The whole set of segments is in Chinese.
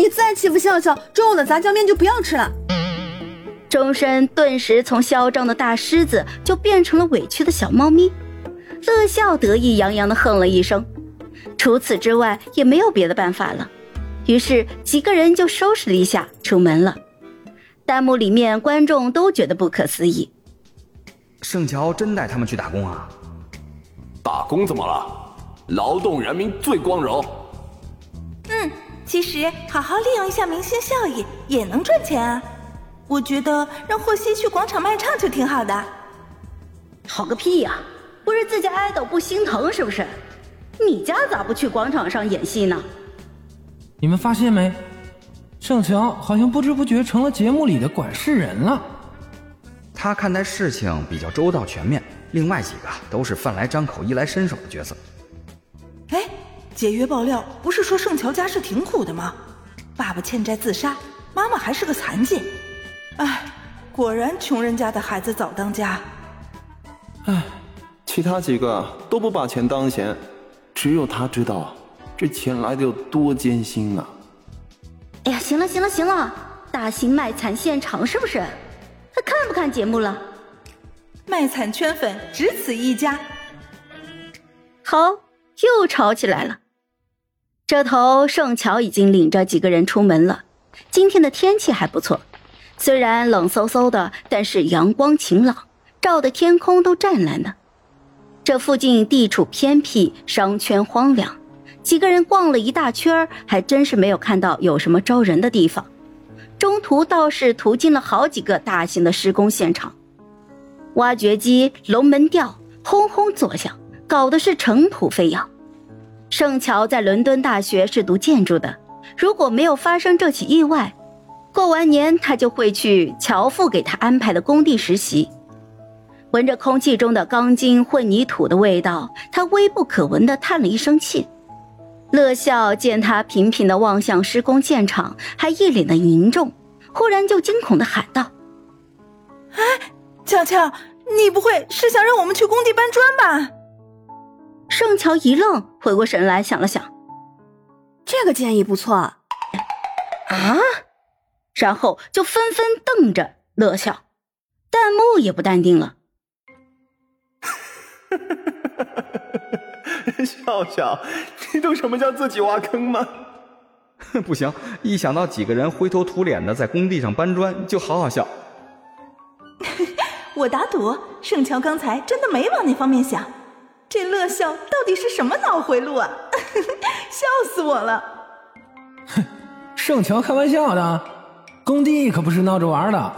你再欺负笑笑，中午的杂酱面就不要吃了。钟声顿时从嚣张的大狮子就变成了委屈的小猫咪。乐笑得意洋洋的哼了一声，除此之外也没有别的办法了。于是几个人就收拾了一下，出门了。弹幕里面观众都觉得不可思议：盛乔真带他们去打工啊？打工怎么了？劳动人民最光荣。嗯，其实好好利用一下明星效益也能赚钱啊。我觉得让霍希去广场卖唱就挺好的。好个屁呀！不是自家爱豆不心疼是不是？你家咋不去广场上演戏呢？你们发现没？盛乔好像不知不觉成了节目里的管事人了。他看待事情比较周到全面，另外几个都是饭来张口、衣来伸手的角色。哎，解约爆料不是说盛乔家世挺苦的吗？爸爸欠债自杀，妈妈还是个残疾。哎，果然穷人家的孩子早当家。哎，其他几个都不把钱当钱，只有他知道。这钱来的有多艰辛啊！哎呀，行了行了行了，大型卖惨现场是不是？还看不看节目了？卖惨圈粉只此一家。好，又吵起来了。这头盛乔已经领着几个人出门了。今天的天气还不错，虽然冷飕飕的，但是阳光晴朗，照的天空都湛蓝的。这附近地处偏僻，商圈荒凉。几个人逛了一大圈还真是没有看到有什么招人的地方。中途倒是途经了好几个大型的施工现场，挖掘机、龙门吊轰轰作响，搞得是尘土飞扬。盛乔在伦敦大学是读建筑的，如果没有发生这起意外，过完年他就会去乔父给他安排的工地实习。闻着空气中的钢筋混凝土的味道，他微不可闻地叹了一声气。乐笑见他频频的望向施工现场，还一脸的凝重，忽然就惊恐的喊道：“哎，乔乔，你不会是想让我们去工地搬砖吧？”盛乔一愣，回过神来想了想，这个建议不错啊，然后就纷纷瞪着乐笑，弹幕也不淡定了。笑笑，你懂什么叫自己挖坑吗？不行，一想到几个人灰头土脸的在工地上搬砖，就好好笑。我打赌，盛乔刚才真的没往那方面想。这乐笑到底是什么脑回路啊？笑死我了！哼，盛乔开玩笑的，工地可不是闹着玩的。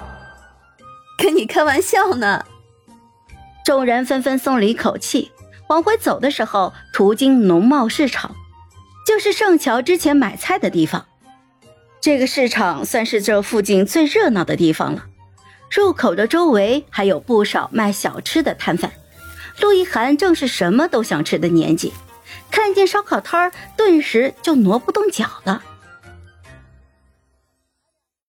跟你开玩笑呢。众人纷纷松了一口气。往回走的时候，途经农贸市场，就是盛乔之前买菜的地方。这个市场算是这附近最热闹的地方了。入口的周围还有不少卖小吃的摊贩。陆一涵正是什么都想吃的年纪，看见烧烤摊儿，顿时就挪不动脚了。